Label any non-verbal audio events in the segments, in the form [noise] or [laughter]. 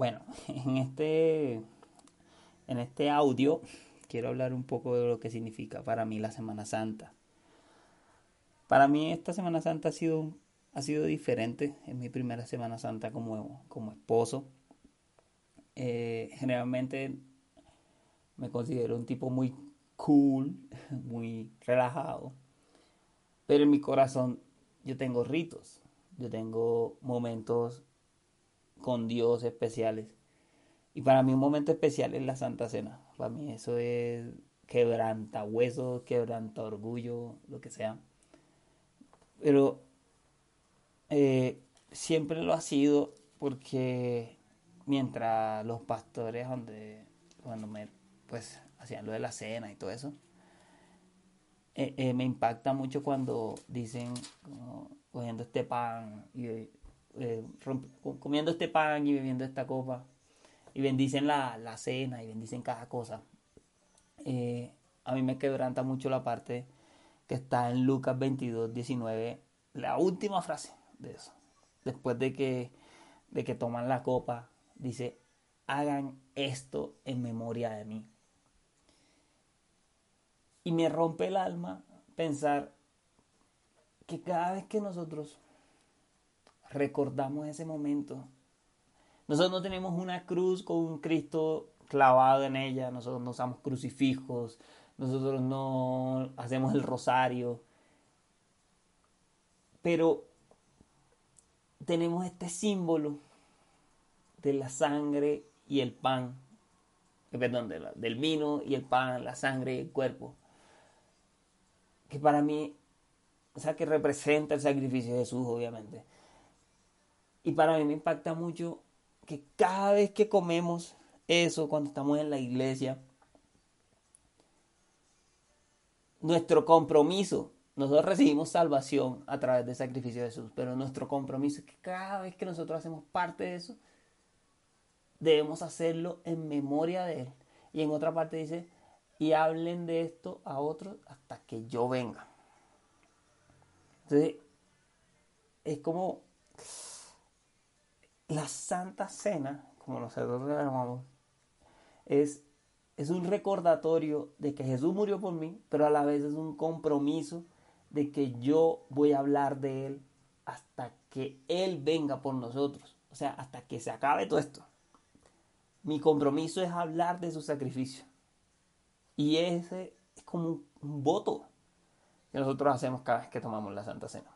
Bueno, [laughs] en este, en este audio quiero hablar un poco de lo que significa para mí la Semana Santa. Para mí esta Semana Santa ha sido, ha sido diferente. Es mi primera Semana Santa como, como esposo. Eh, generalmente me considero un tipo muy cool, [laughs] muy relajado. Pero en mi corazón yo tengo ritos, yo tengo momentos con Dios especiales. Y para mí un momento especial es la Santa Cena. Para mí eso es quebranta huesos, quebranta orgullo, lo que sea. Pero eh, siempre lo ha sido porque mientras los pastores donde cuando me pues hacían lo de la cena y todo eso eh, eh, me impacta mucho cuando dicen cogiendo este pan y eh, comiendo este pan y bebiendo esta copa y bendicen la, cena y bendicen cada cosa. Eh, a mí me quebranta mucho la parte que está en Lucas 22, 19, la última frase de eso. Después de que, de que toman la copa, dice, hagan esto en memoria de mí. Y me rompe el alma pensar que cada vez que nosotros recordamos ese momento. Nosotros no tenemos una cruz con un Cristo clavado en ella, nosotros no usamos crucifijos, nosotros no hacemos el rosario, pero tenemos este símbolo de la sangre y el pan, perdón, del vino y el pan, la sangre y el cuerpo, que para mí, o sea, que representa el sacrificio de Jesús, obviamente. Y para mí me impacta mucho que cada vez que comemos eso, cuando estamos en la iglesia, nuestro compromiso, nosotros recibimos salvación a través del sacrificio de Jesús, pero nuestro compromiso es que cada vez que nosotros hacemos parte de eso, debemos hacerlo en memoria de Él. Y en otra parte dice, y hablen de esto a otros hasta que yo venga. Entonces, es como la Santa Cena, como nosotros la llamamos, es, es un recordatorio de que Jesús murió por mí, pero a la vez es un compromiso de que yo voy a hablar de Él hasta que Él venga por nosotros. O sea, hasta que se acabe todo esto. Mi compromiso es hablar de su sacrificio. Y ese es como un, un voto que nosotros hacemos cada vez que tomamos la Santa Cena.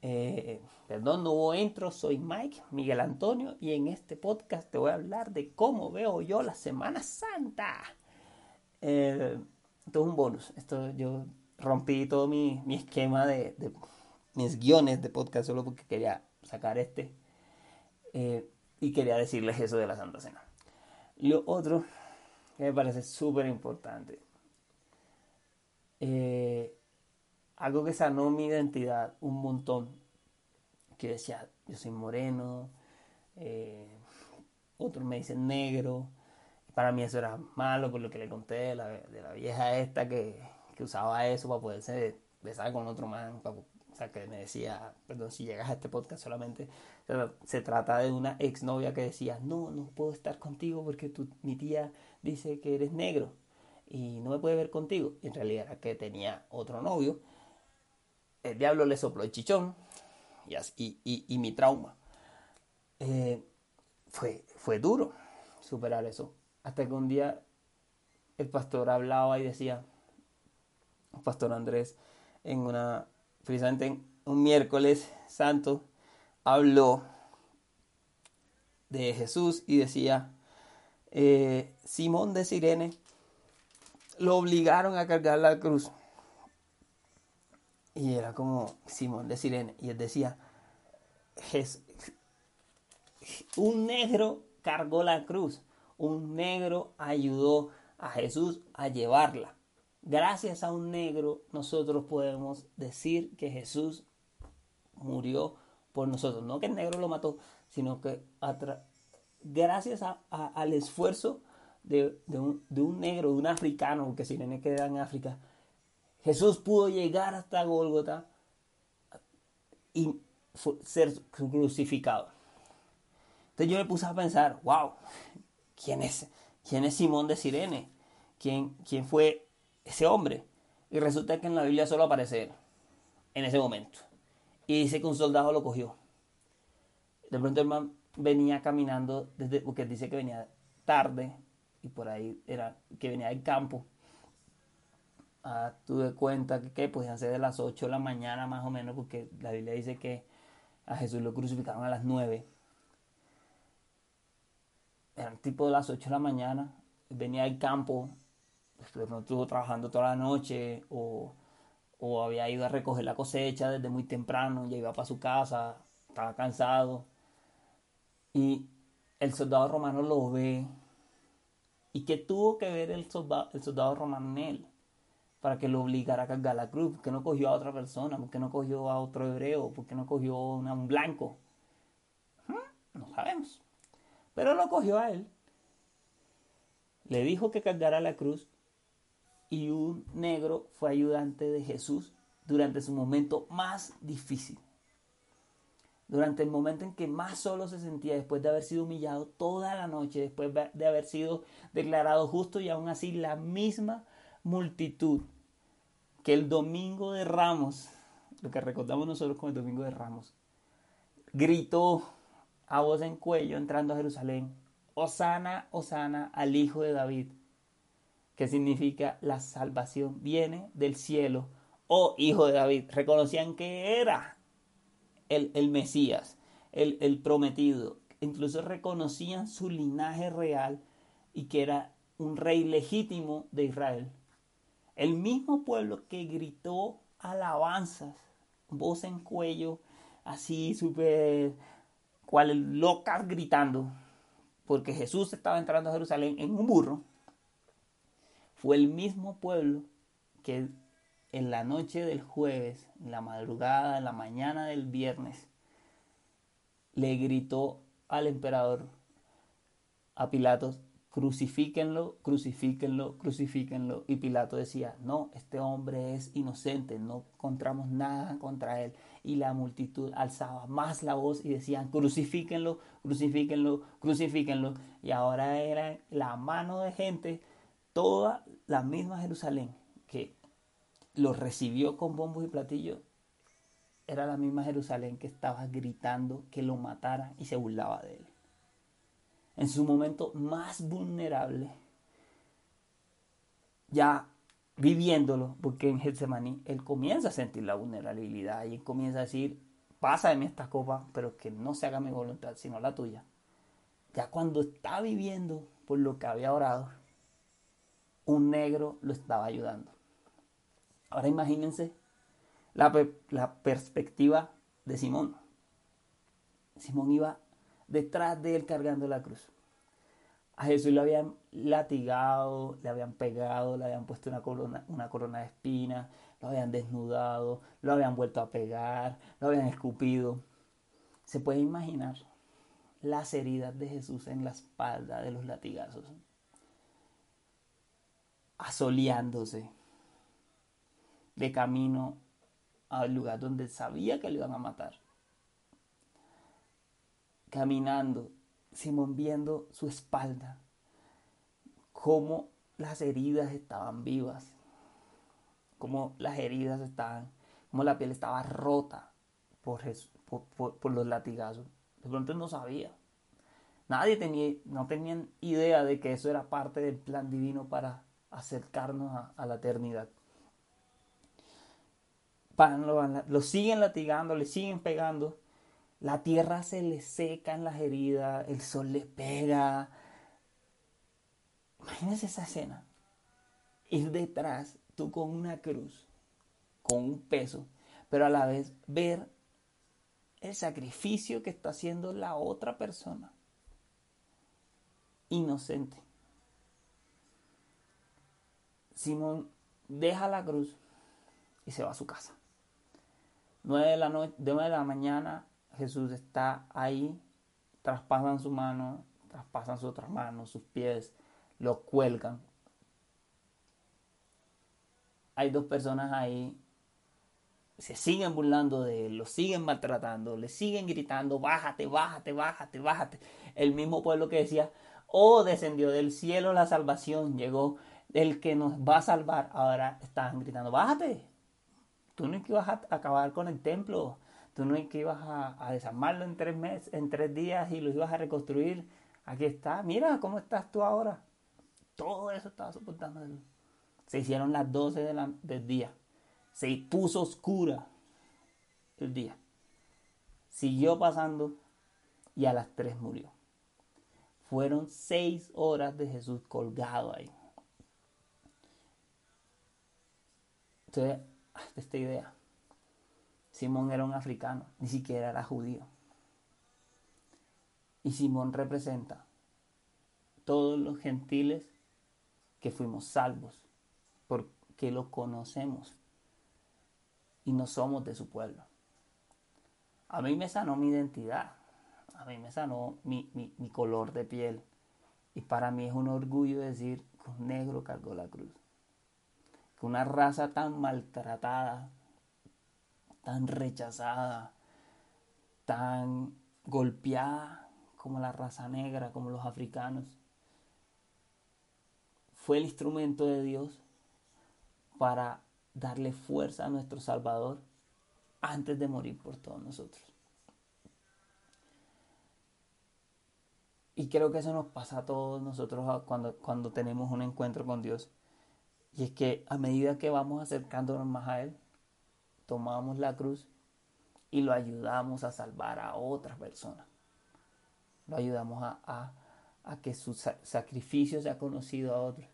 Eh, perdón, no hubo intro, soy Mike Miguel Antonio y en este podcast te voy a hablar de cómo veo yo la Semana Santa. Eh, esto es un bonus, esto yo rompí todo mi, esquema de, mis guiones de podcast solo porque quería sacar este eh, y quería decirles eso de la Santa Cena. Lo otro que me parece súper importante, algo que sanó mi identidad un montón. Que decía, yo soy moreno, eh, otros me dicen negro. Para mí eso era malo por lo que le conté de la, vieja esta que, usaba eso para poderse besar con otro man. o sea, que me decía, perdón, si llegas a este podcast solamente, se trata de una exnovia que decía, no, no puedo estar contigo porque tu, mi tía dice que eres negro y no me puede ver contigo. Y en realidad era que tenía otro novio el diablo le sopló el chichón y, y, mi trauma. Eh, fue, fue duro superar eso. Hasta que un día el pastor hablaba y decía, pastor Andrés, en una, precisamente en un miércoles santo, habló de Jesús y decía, eh, Simón de Sirene lo obligaron a cargar la cruz. Y era como Simón de Sirene. Y él decía, un negro cargó la cruz. Un negro ayudó a Jesús a llevarla. Gracias a un negro nosotros podemos decir que Jesús murió por nosotros. No que el negro lo mató, sino que gracias al esfuerzo de, un, de, un, negro, de un africano, que Sirene queda en África, Jesús pudo llegar hasta Gólgota y ser crucificado. Entonces yo me puse a pensar, wow, ¿quién es, quién es Simón de Sirene? ¿Quién, ¿Quién fue ese hombre? Y resulta que en la Biblia solo aparece en ese momento. Y dice que un soldado lo cogió. De pronto el man venía caminando, desde, porque dice que venía tarde, y por ahí era que venía del campo. Ah, tuve cuenta que, que podían ser de las 8 de la mañana más o menos, porque la Biblia dice que a Jesús lo crucificaron a las 9. Eran tipo de las 8 de la mañana, venía del campo, de pronto estuvo trabajando toda la noche o, o había ido a recoger la cosecha desde muy temprano, ya iba para su casa, estaba cansado. Y el soldado romano lo ve ¿Y qué tuvo que ver el soldado, el soldado romano en él? Para que lo obligara a cargar la cruz. ¿Por qué no cogió a otra persona? ¿Por qué no cogió a otro hebreo? ¿Por qué no cogió a un blanco? No sabemos. Pero lo cogió a él. Le dijo que cargara la cruz. Y un negro fue ayudante de Jesús durante su momento más difícil durante el momento en que más solo se sentía después de haber sido humillado toda la noche, después de haber sido declarado justo y aún así la misma multitud que el domingo de Ramos, lo que recordamos nosotros como el domingo de Ramos, gritó a voz en cuello entrando a Jerusalén, Osana, Osana al Hijo de David, que significa la salvación viene del cielo, oh Hijo de David. Reconocían que era el, Mesías, el, el prometido. Incluso reconocían su linaje real y que era un rey legítimo de Israel. El mismo pueblo que gritó alabanzas, voz en cuello, así súper, cual locas gritando, porque Jesús estaba entrando a Jerusalén en un burro, fue el mismo pueblo que en la noche del jueves, en la madrugada, en la mañana del viernes, le gritó al emperador, a Pilatos, crucifíquenlo, crucifíquenlo, crucifíquenlo. Y Pilato decía, no, este hombre es inocente, no encontramos nada contra él. Y la multitud alzaba más la voz y decían, crucifíquenlo, crucifíquenlo, crucifíquenlo. Y ahora era la mano de gente, toda la misma Jerusalén, que lo recibió con bombos y platillos, era la misma Jerusalén que estaba gritando que lo matara y se burlaba de él. En su momento más vulnerable, ya viviéndolo, porque en Getsemaní él comienza a sentir la vulnerabilidad y él comienza a decir, pasa de mí esta copa, pero que no se haga mi voluntad, sino la tuya. Ya cuando está viviendo por lo que había orado, un negro lo estaba ayudando. Ahora imagínense la, perspectiva de Simón. Simón iba detrás de él cargando la cruz. A Jesús le habían latigado, le habían pegado, le habían puesto una corona, una corona de espinas, lo habían desnudado, lo habían vuelto a pegar, lo habían escupido. Se puede imaginar las heridas de Jesús en la espalda de los latigazos, asoleándose, de camino al lugar donde sabía que le iban a matar. Caminando, Simón viendo su espalda, cómo las heridas estaban vivas, cómo las heridas estaban, cómo la piel estaba rota por, por, los latigazos. De pronto no sabía. Nadie tenía, no tenían idea de que eso era parte del plan divino para acercarnos a la eternidad lo, siguen latigando, le siguen pegando. La tierra se le seca en las heridas, el sol le pega. Imagínense esa escena. Ir detrás, tú con una cruz, con un peso, pero a la vez ver el sacrificio que está haciendo la otra persona. Inocente. Simón deja la cruz y se va a su casa. 9 de la, noche, de la mañana Jesús está ahí, traspasan su mano, traspasan sus otras manos, sus pies, lo cuelgan. Hay dos personas ahí se siguen burlando de él, lo siguen maltratando, le siguen gritando, bájate, bájate, bájate, bájate. El mismo pueblo que decía, oh, descendió del cielo la salvación, llegó el que nos va a salvar, ahora están gritando, bájate. Tú no es que ibas a acabar con el templo, tú no es que ibas a, desarmarlo en tres meses, en tres días y lo ibas a reconstruir. Aquí está, mira cómo estás tú ahora. Todo eso estaba soportando. Se hicieron las 12 del día. Se puso oscura el día. Siguió pasando y a las 3 murió. Fueron seis horas de Jesús colgado ahí. Entonces, esta idea. Simón era un africano, ni siquiera era judío. Y Simón representa todos los gentiles que fuimos salvos, porque lo conocemos y no somos de su pueblo. A mí me sanó mi identidad, a mí me sanó mi, mi color de piel. Y para mí es un orgullo decir que un negro cargó la cruz una raza tan maltratada, tan rechazada, tan golpeada como la raza negra, como los africanos, fue el instrumento de Dios para darle fuerza a nuestro Salvador antes de morir por todos nosotros. Y creo que eso nos pasa a todos nosotros cuando, cuando tenemos un encuentro con Dios. Y es que a medida que vamos acercándonos más a Él, tomamos la cruz y lo ayudamos a salvar a otras personas. Lo ayudamos a, que su sacrificio sea conocido a otros.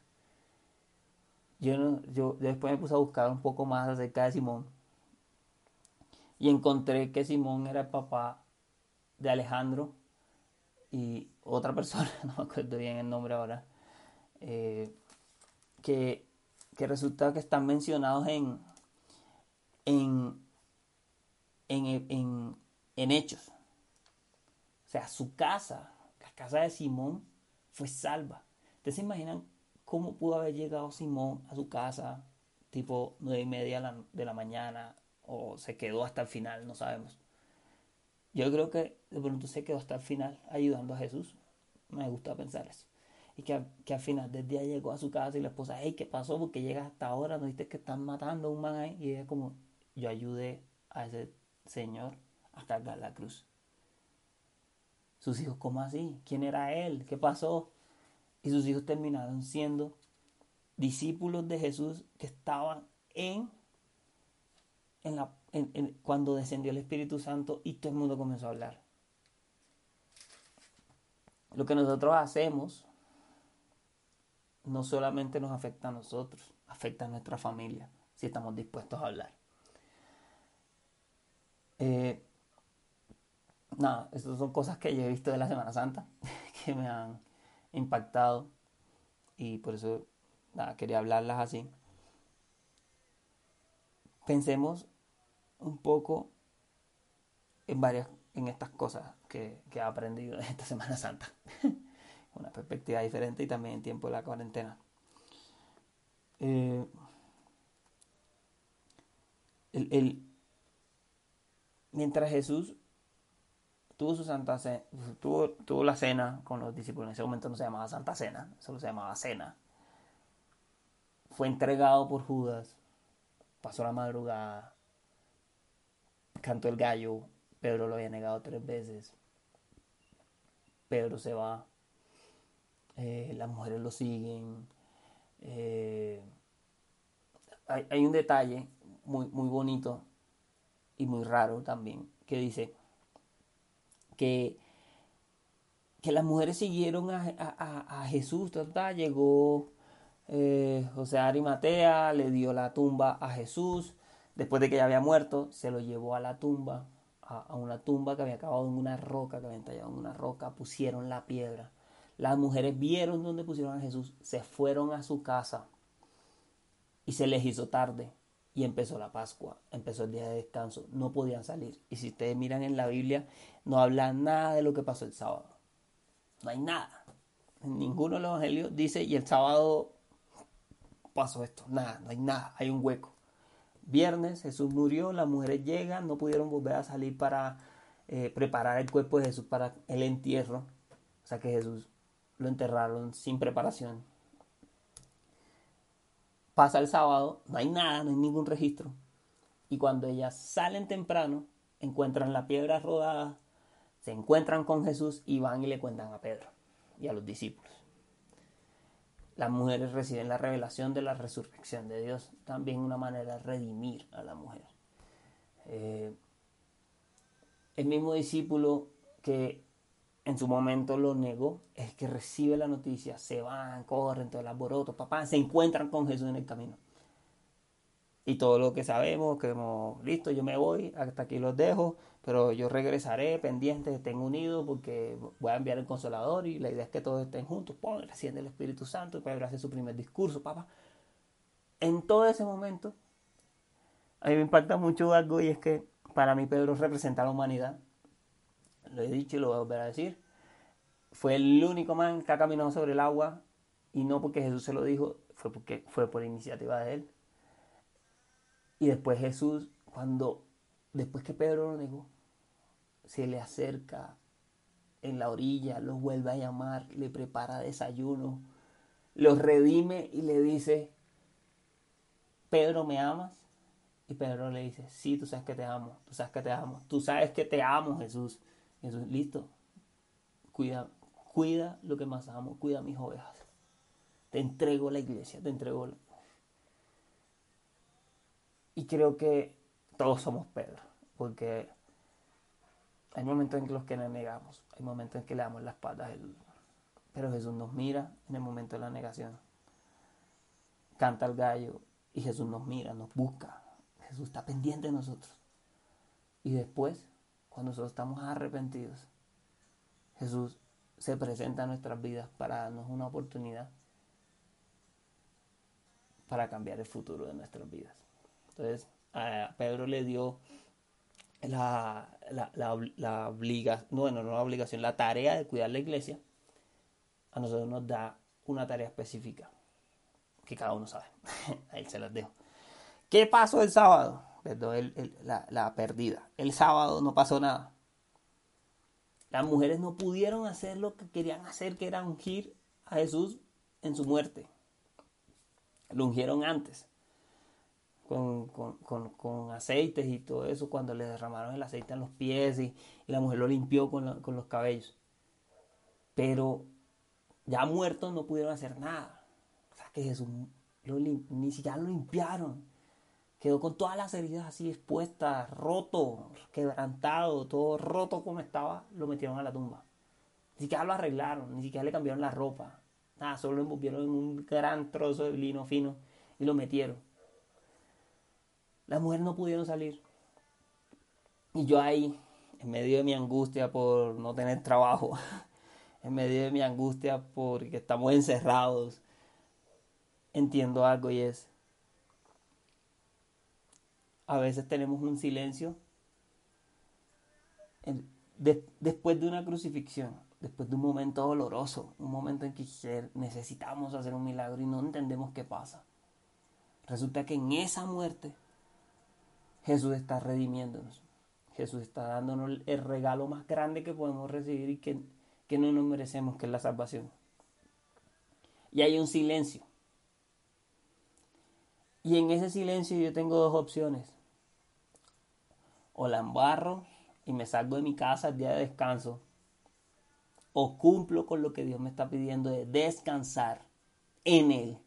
Yo, no, yo después me puse a buscar un poco más acerca de Simón y encontré que Simón era el papá de Alejandro y otra [laughs] persona, no me acuerdo bien el nombre ahora, eh, que que resulta que están mencionados en, en, en, en, Hechos. O sea, su casa, la casa de Simón, fue salva. ¿Ustedes se imaginan cómo pudo haber llegado Simón a su casa tipo nueve y media de la mañana o se quedó hasta el final? No sabemos. Yo creo que de pronto se quedó hasta el final ayudando a Jesús. Me gusta pensar eso y que, al final del día llegó a su casa y la esposa, hey, ¿qué pasó? Porque llegas hasta ahora, ¿no viste que están matando a un man ahí? Y ella como, yo ayudé a ese señor a cargar la cruz. Sus hijos, ¿cómo así? ¿Quién era él? ¿Qué pasó? Y sus hijos terminaron siendo discípulos de Jesús que estaban en, en la, cuando descendió el Espíritu Santo y todo el mundo comenzó a hablar. Lo que nosotros hacemos no solamente nos afecta a nosotros, afecta a nuestra familia, si estamos dispuestos a hablar. Eh, nada, estas son cosas que yo he visto de la Semana Santa, [laughs] que me han impactado y por eso quería hablarlas así. Pensemos un poco en varias, en estas cosas que, que he aprendido en esta Semana Santa. [laughs] una perspectiva diferente y también en tiempo de la cuarentena. Eh, mientras Jesús tuvo su santa cena, tuvo, tuvo la cena con los discípulos, en ese momento no se llamaba Santa Cena, solo se llamaba cena. Fue entregado por Judas, pasó la madrugada, cantó el gallo, Pedro lo había negado tres veces. Pedro se va, eh, las mujeres lo siguen. Eh, hay, un detalle muy, muy bonito y muy raro también que dice que, que las mujeres siguieron a, Jesús, llegó eh, José Arimatea, le dio la tumba a Jesús, después de que ya había muerto, se lo llevó a la tumba, a, a una tumba que había acabado en una roca, que había tallado en una roca, pusieron la piedra. Las mujeres vieron dónde pusieron a Jesús, se fueron a su casa y se les hizo tarde y empezó la Pascua, empezó el día de descanso, no podían salir. Y si ustedes miran en la Biblia, no habla nada de lo que pasó el sábado. No hay nada. Ninguno de los evangelios dice, y el sábado pasó esto. Nada, no hay nada, hay un hueco. viernes Jesús murió, las mujeres llegan, no pudieron volver a salir para eh, preparar el cuerpo de Jesús para el entierro. O sea que Jesús lo enterraron sin preparación. Pasa el sábado, no hay nada, no hay ningún registro. Y cuando ellas salen temprano, encuentran la piedra rodada, se encuentran con Jesús y van y le cuentan a Pedro y a los discípulos. Las mujeres reciben la revelación de la resurrección de Dios, también una manera de redimir a la mujer. Eh, el mismo discípulo que en su momento lo negó, es que recibe la noticia, se van, corren, todo el alboroto, papá, se encuentran con Jesús en el camino. Y todo lo que sabemos, que listo, yo me voy, hasta aquí los dejo, pero yo regresaré pendiente, estén unidos, porque voy a enviar el consolador y la idea es que todos estén juntos, pon, recién el Espíritu Santo, y Pedro hace su primer discurso, papá. En todo ese momento, a mí me impacta mucho algo y es que para mí Pedro representa a la humanidad. Lo he dicho y lo voy a volver a decir. Fue el único man que ha caminado sobre el agua y no porque Jesús se lo dijo, fue porque fue por iniciativa de él. Y después Jesús, cuando, después que Pedro lo negó, se le acerca en la orilla, lo vuelve a llamar, le prepara desayuno, lo redime y le dice, Pedro, ¿me amas? Y Pedro le dice, sí, tú sabes que te amo, tú sabes que te amo, tú sabes que te amo, Jesús. Jesús, listo, cuida, cuida lo que más amo, cuida mis ovejas. Te entrego la iglesia, te entrego y creo que todos somos Pedro, porque hay momentos en los que nos negamos, hay momentos en que le damos las patas, pero Jesús nos mira en el momento de la negación. Canta el gallo y Jesús nos mira, nos busca. Jesús está pendiente de nosotros. Y después, cuando nosotros estamos arrepentidos, Jesús se presenta en nuestras vidas para darnos una oportunidad para cambiar el futuro de nuestras vidas. Entonces, a Pedro le dio la, la, obligación, bueno, no la obligación, la tarea de cuidar la iglesia. A nosotros nos da una tarea específica que cada uno sabe. [laughs] Ahí se las dejo. ¿Qué pasó el sábado? Perdón, la, la perdida. El sábado no pasó nada. Las mujeres no pudieron hacer lo que querían hacer, que era ungir a Jesús en su muerte. Lo ungieron antes con, aceites y todo eso, cuando le derramaron el aceite en los pies y, la mujer lo limpió con, los cabellos. Pero ya muertos no pudieron hacer nada. O sea que Jesús ni siquiera lo limpiaron. Quedó con todas las heridas así expuestas, roto, quebrantado, todo roto como estaba, lo metieron a la tumba. Ni siquiera lo arreglaron, ni siquiera le cambiaron la ropa. Nada, solo lo envolvieron en un gran trozo de lino fino y lo metieron. Las mujeres no pudieron salir. Y yo ahí, en medio de mi angustia por no tener trabajo, [laughs] en medio de mi angustia porque estamos encerrados, entiendo algo y es, a veces tenemos un silencio después de una crucifixión, después de un momento doloroso, un momento en que necesitamos hacer un milagro y no entendemos qué pasa. Resulta que en esa muerte Jesús está redimiéndonos. Jesús está dándonos el regalo más grande que podemos recibir y que, que no nos merecemos, que es la salvación. Y hay un silencio. Y en ese silencio yo tengo dos opciones. O la embarro y me salgo de mi casa el día de descanso. O cumplo con lo que Dios me está pidiendo de descansar en Él,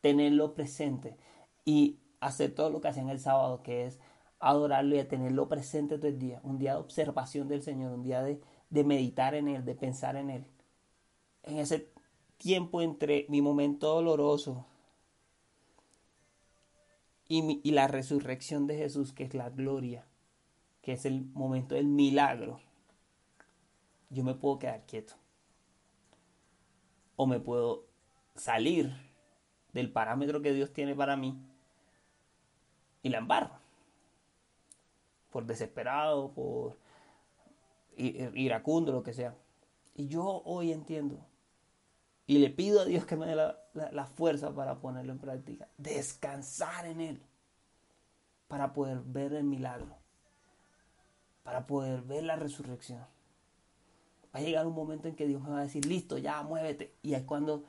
tenerlo presente y hacer todo lo que hacía en el sábado, que es adorarlo y tenerlo presente todo el día. Un día de observación del Señor, un día de, meditar en Él, de pensar en Él. En ese tiempo entre mi momento doloroso y, y la resurrección de Jesús, que es la gloria, que es el momento del milagro, yo me puedo quedar quieto. O me puedo salir del parámetro que Dios tiene para mí y la embarro por desesperado, por iracundo, lo que sea. Y yo hoy entiendo y le pido a Dios que me dé la, fuerza para ponerlo en práctica. Descansar en Él. para poder ver el milagro, para poder ver la resurrección. Va a llegar un momento en que Dios me va a decir, listo, ya, muévete. Y es cuando,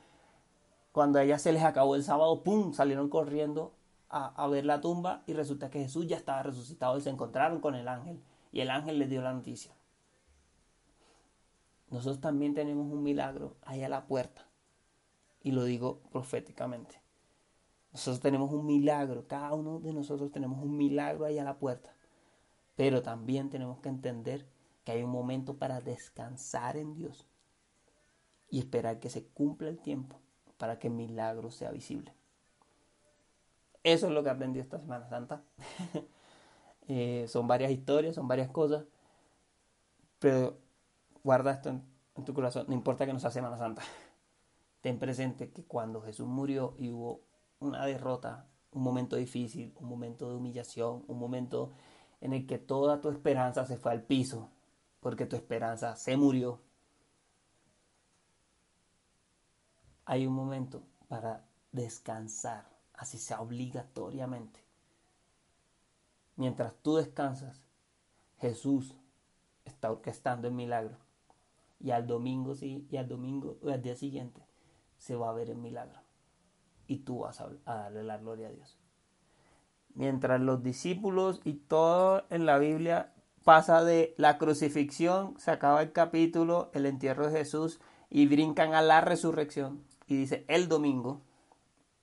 cuando a ella se les acabó el sábado, ¡pum!, salieron corriendo a, a ver la tumba y resulta que Jesús ya estaba resucitado y se encontraron con el ángel. Y el ángel les dio la noticia. Nosotros también tenemos un milagro ahí a la puerta. Y lo digo proféticamente. Nosotros tenemos un milagro, cada uno de nosotros tenemos un milagro ahí a la puerta. Pero también tenemos que entender que hay un momento para descansar en Dios y esperar que se cumpla el tiempo para que el milagro sea visible. Eso es lo que aprendí esta Semana Santa. [laughs] Eh, son varias historias, son varias cosas, pero guarda esto en, en, tu corazón, no importa que no sea Semana Santa. [laughs] Ten presente que cuando Jesús murió y hubo una derrota, un momento difícil, un momento de humillación, un momento en el que toda tu esperanza se fue al piso, porque tu esperanza se murió. Hay un momento para descansar, así sea obligatoriamente. Mientras tú descansas, Jesús está orquestando el milagro. Y al domingo sí, y al domingo, o al día siguiente, se va a ver el milagro. Y tú vas a, a darle la gloria a Dios. Mientras los discípulos y todo en la Biblia pasa de la crucifixión, se acaba el capítulo, el entierro de Jesús, y brincan a la resurrección. Y dice el domingo,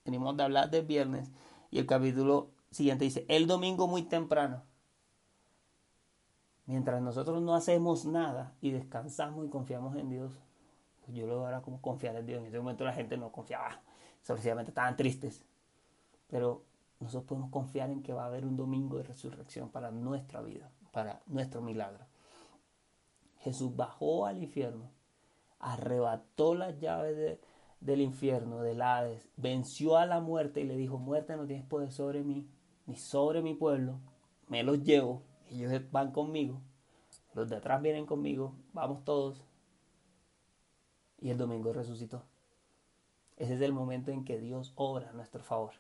venimos de hablar del viernes, y el capítulo siguiente dice el domingo muy temprano. Mientras nosotros no hacemos nada y descansamos y confiamos en Dios, pues yo lo ahora como confiar en Dios. En ese momento la gente no confiaba, sencillamente estaban tristes. Pero nosotros podemos confiar en que va a haber un domingo de resurrección para nuestra vida para nuestro milagro. Jesús bajó al infierno, arrebató las llaves del infierno, del Hades, venció a la muerte y le dijo, muerte no tienes poder sobre mí, ni sobre mi pueblo, me los llevo, ellos van conmigo, los de atrás vienen conmigo, vamos todos. Y el domingo resucitó. Ese es el momento en que Dios obra a nuestro favor.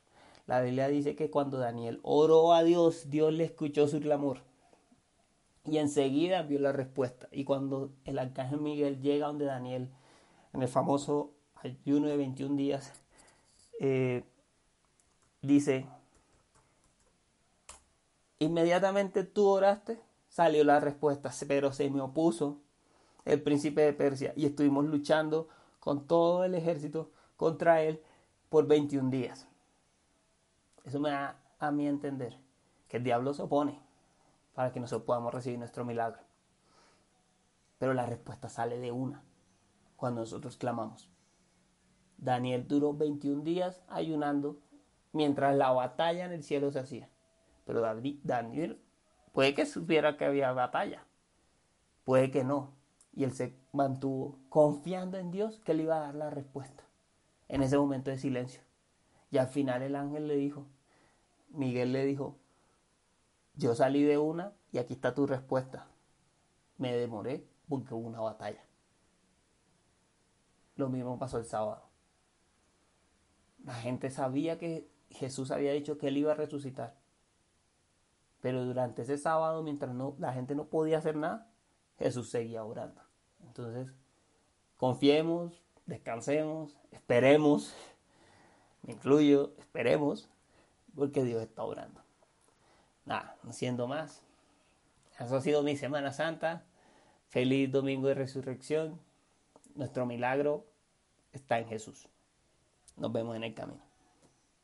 La Biblia dice que cuando Daniel oró a Dios, Dios le escuchó su clamor. Y enseguida vio la respuesta. Y cuando el arcángel Miguel llega donde Daniel, en el famoso ayuno de 21 días, eh, dice, inmediatamente tú oraste, salió la respuesta, pero se me opuso el príncipe de Persia y estuvimos luchando con todo el ejército contra él por 21 días. Eso me da a mí entender que el diablo se opone para que nosotros podamos recibir nuestro milagro. Pero la respuesta sale de una cuando nosotros clamamos. Daniel duró 21 días ayunando mientras la batalla en el cielo se hacía. Pero Daniel puede que supiera que había batalla, puede que no. Y él se mantuvo confiando en Dios que le iba a dar la respuesta en ese momento de silencio. Y al final el ángel le dijo, Miguel le dijo, yo salí de una y aquí está tu respuesta. Me demoré porque hubo una batalla. Lo mismo pasó el sábado. La gente sabía que Jesús había dicho que él iba a resucitar. Pero durante ese sábado, mientras no, la gente no podía hacer nada, Jesús seguía orando. Entonces, confiemos, descansemos, esperemos, [laughs] me incluyo, esperemos, porque Dios está orando nada, no siendo más. Eso ha sido mi Semana Santa. Feliz Domingo de Resurrección. Nuestro milagro está en Jesús. Nos vemos en el camino.